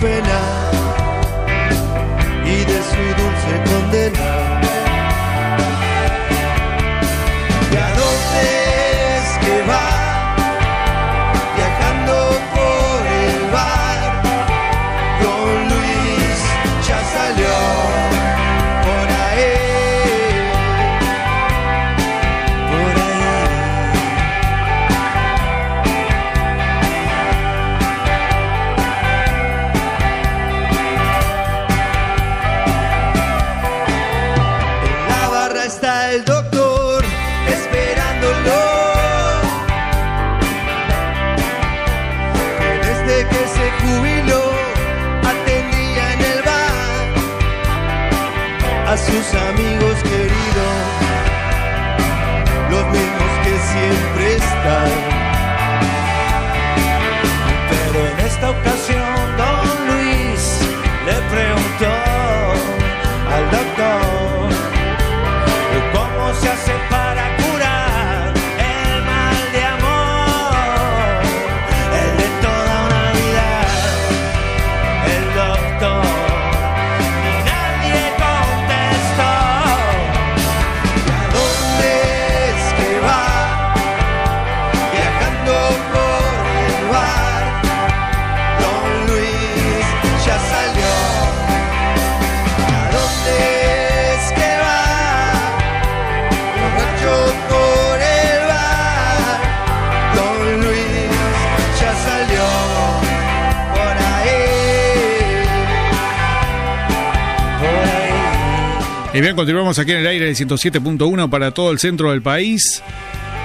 pena y de su dulce condena. Bien, continuamos aquí en el aire del 107.1 para todo el centro del país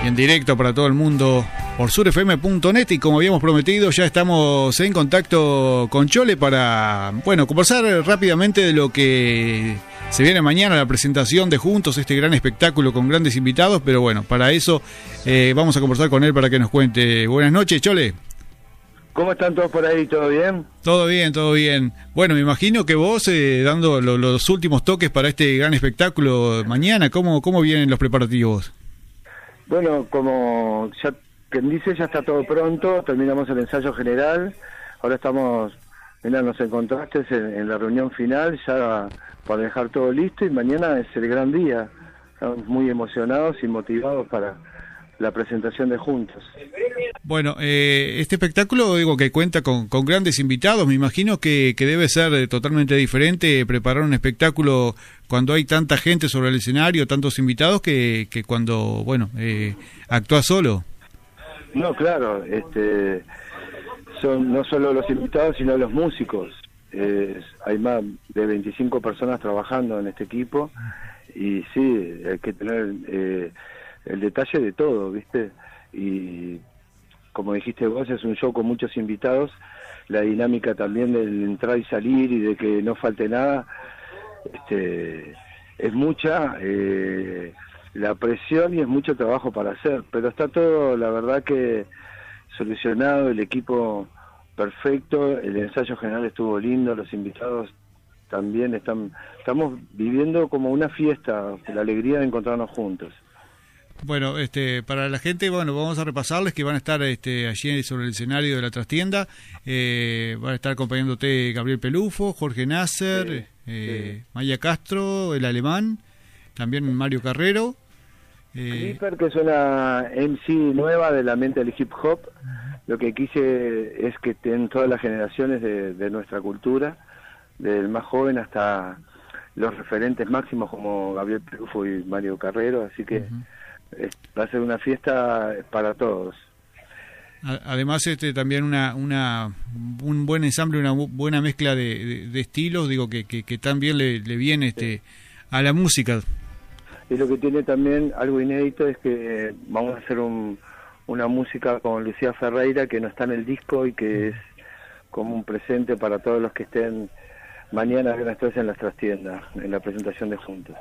y en directo para todo el mundo por surfm.net y como habíamos prometido ya estamos en contacto con Chole para, bueno, conversar rápidamente de lo que se viene mañana, la presentación de Juntos, este gran espectáculo con grandes invitados, pero bueno, para eso eh, vamos a conversar con él para que nos cuente. Buenas noches, Chole. ¿Cómo están todos por ahí? ¿Todo bien? Todo bien, todo bien. Bueno, me imagino que vos, eh, dando lo- los últimos toques para este gran espectáculo mañana, ¿cómo, cómo vienen los preparativos? Bueno, como ya quien dice, ya está todo pronto, terminamos el ensayo general, ahora estamos, mira, nos encontraste en, en la reunión final, ya para dejar todo listo y mañana es el gran día. Estamos muy emocionados y motivados para la presentación de Juntos. Bueno, eh, este espectáculo digo que cuenta con, con grandes invitados. Me imagino que, que debe ser eh, totalmente diferente preparar un espectáculo cuando hay tanta gente sobre el escenario, tantos invitados, que, que cuando, bueno, eh, actúa solo. No, claro, este, son no solo los invitados, sino los músicos. Eh, hay más de 25 personas trabajando en este equipo y sí, hay que tener eh, el detalle de todo, ¿viste? Y como dijiste vos, es un show con muchos invitados, la dinámica también del entrar y salir y de que no falte nada, este, es mucha eh, la presión y es mucho trabajo para hacer, pero está todo, la verdad que solucionado, el equipo perfecto, el ensayo general estuvo lindo, los invitados también están, estamos viviendo como una fiesta, la alegría de encontrarnos juntos. Bueno, este, para la gente, bueno, vamos a repasarles que van a estar este, allí sobre el escenario de la trastienda. Eh, van a estar acompañándote Gabriel Pelufo, Jorge Nasser, Sí, eh, Maya Castro, el alemán, también Mario Carrero. eh, Clipper, que es una MC nueva de la mente del hip hop, lo que quise es que estén todas las generaciones de, de nuestra cultura, del más joven hasta los referentes máximos como Gabriel Pelufo y Mario Carrero, así que va a ser una fiesta para todos. además, este, también una, una, un buen ensamble, una bu- buena mezcla de, de- de estilos, digo, que, que, que también le, le viene este, a la música. Y lo que tiene también algo inédito es que vamos a hacer un, una música con Lucía Ferreira que no está en el disco y que es como un presente para todos los que estén mañana en en las trastiendas, en la presentación de Juntos.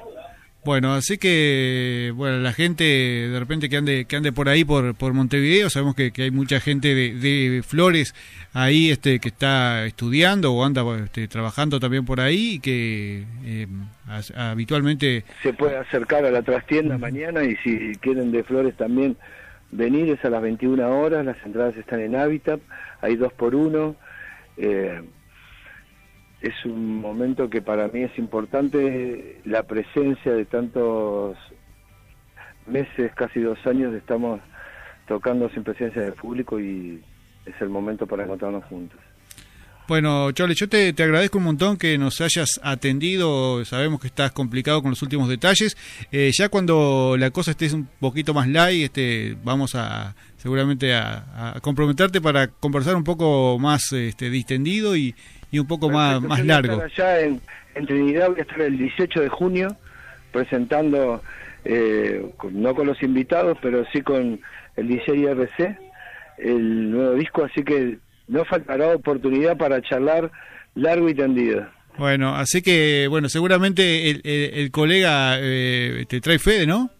Bueno, así que, bueno, la gente de repente que ande, que ande por ahí, por, por Montevideo, sabemos que, hay mucha gente de, Flores ahí este, que está estudiando o anda este, trabajando también por ahí y que eh, habitualmente... Se puede acercar a la trastienda mañana y si quieren de Flores también venir es a las 21 horas, las entradas están en Habitat, hay dos por uno. Eh, es un momento que para mí es importante la presencia de tantos meses, casi dos años, estamos tocando sin presencia del público y es el momento para encontrarnos juntos. Bueno, Chole, yo te, agradezco un montón que nos hayas atendido. Sabemos que estás complicado con los últimos detalles. Eh, ya cuando la cosa esté un poquito más light, este, vamos a seguramente a, comprometerte para conversar un poco más este, distendido y, y un poco más, más largo. Allá en, Trinidad voy a estar el 18 de junio presentando, eh, no con los invitados, pero sí con el DJ IRC, el nuevo disco, así que no faltará oportunidad para charlar largo y tendido. Bueno, así que, bueno, seguramente el, colega eh, te trae Fede, ¿no?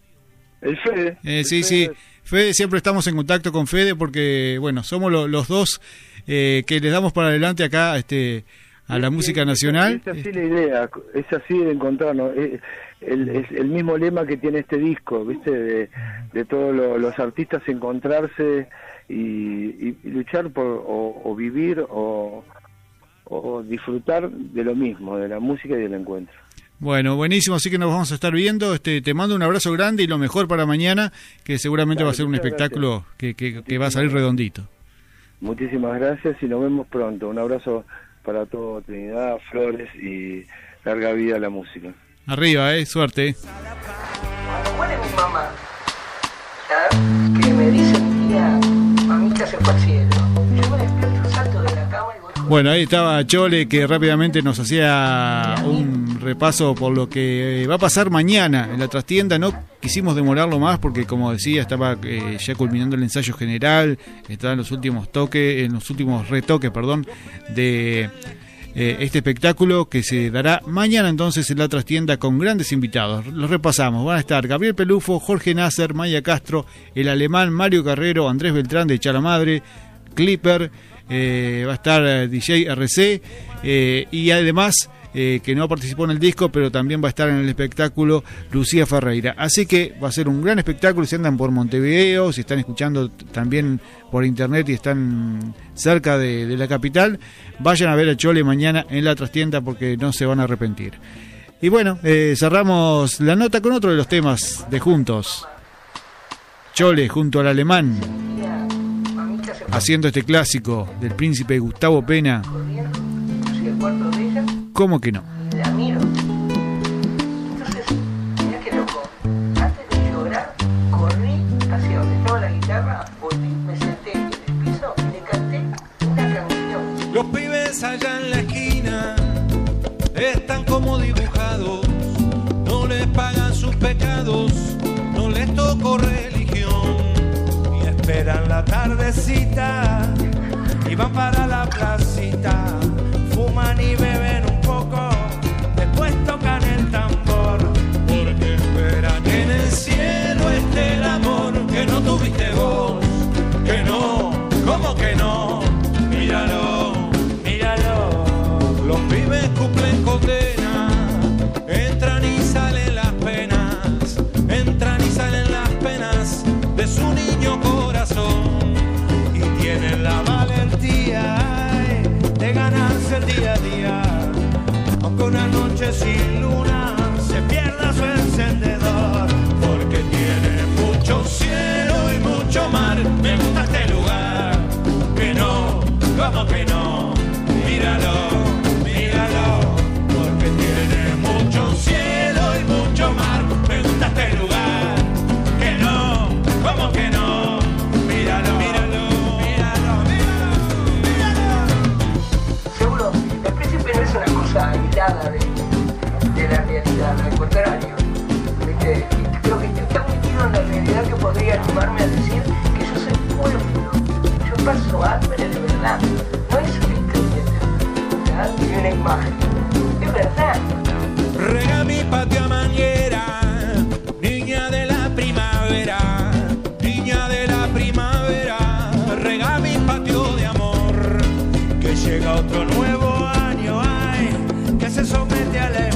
El Fede. Eh, sí, sí. Fede, siempre estamos en contacto con Fede porque, bueno, somos los dos eh, que le damos para adelante acá este, a la música nacional. Es así la idea, es así de encontrarnos. Es el, el mismo lema que tiene este disco, ¿viste? De, todos los artistas encontrarse y, luchar por o, vivir o, o disfrutar de lo mismo, de la música y del encuentro. Bueno, buenísimo, así que nos vamos a estar viendo. Este, te mando un abrazo grande y lo mejor para mañana, que seguramente va a ser un espectáculo que, que, va a salir redondito. Muchísimas gracias y nos vemos pronto. Un abrazo para todo Trinidad, Flores y larga vida a la música. Arriba, eh, suerte. Cuando muere mi mamá, que me dice tía, mamita se fue al cielo. Yo me despierto, salto de la cama y voy Bueno, ahí estaba Chole que rápidamente nos hacía un repaso por lo que va a pasar mañana en la trastienda. No quisimos demorarlo más porque, como decía, estaba eh, ya culminando el ensayo general, estaba en los últimos toques, en los últimos retoques, perdón, de eh, este espectáculo que se dará mañana entonces en la trastienda con grandes invitados. Los repasamos, van a estar Gabriel Pelufo, Jorge Nasser, Maya Castro, el alemán Mario Carrero, Andrés Beltrán de Chalamadre, Clipper, eh, va a estar DJ RC y además eh, que no participó en el disco, pero también va a estar en el espectáculo Lucía Ferreira. Así que va a ser un gran espectáculo si andan por Montevideo, si están escuchando también por internet y están cerca de, la capital, vayan a ver a Chole mañana en la trastienda porque no se van a arrepentir. Y bueno, eh, cerramos la nota con otro de los temas de Juntos. Chole junto al alemán, haciendo este clásico del príncipe Gustavo Pena. ¿Cómo que no? La miro. Entonces, mira qué loco. Antes de llorar, corrí hacia donde estaba la guitarra, volví, me senté en el piso y le canté una canción. Los pibes allá en la esquina están como dibujados. No les pagan sus pecados, no les tocó religión. Y esperan la tardecita y van para la placita. Fuman y beben un de, la realidad, al contrario. Creo que está metido en la realidad que podría animarme a decir que yo soy pueblo, yo paso hambre de verdad, no es una ni una imagen, de verdad. Rega mi patio a manguera, niña de la primavera, niña de la primavera, rega mi patio de amor, que llega otro Yeah.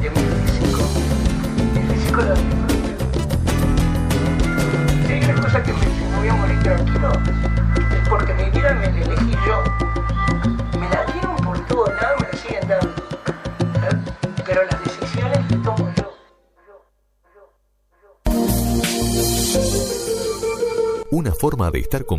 de mi físico. Mi físico era mi Si hay una cosa que me, voy a morir tranquilo, es porque mi vida me la elegí yo. Me la dieron por todo lado, me la siguen dando. Pero las decisiones que tomo yo. Una forma de estar con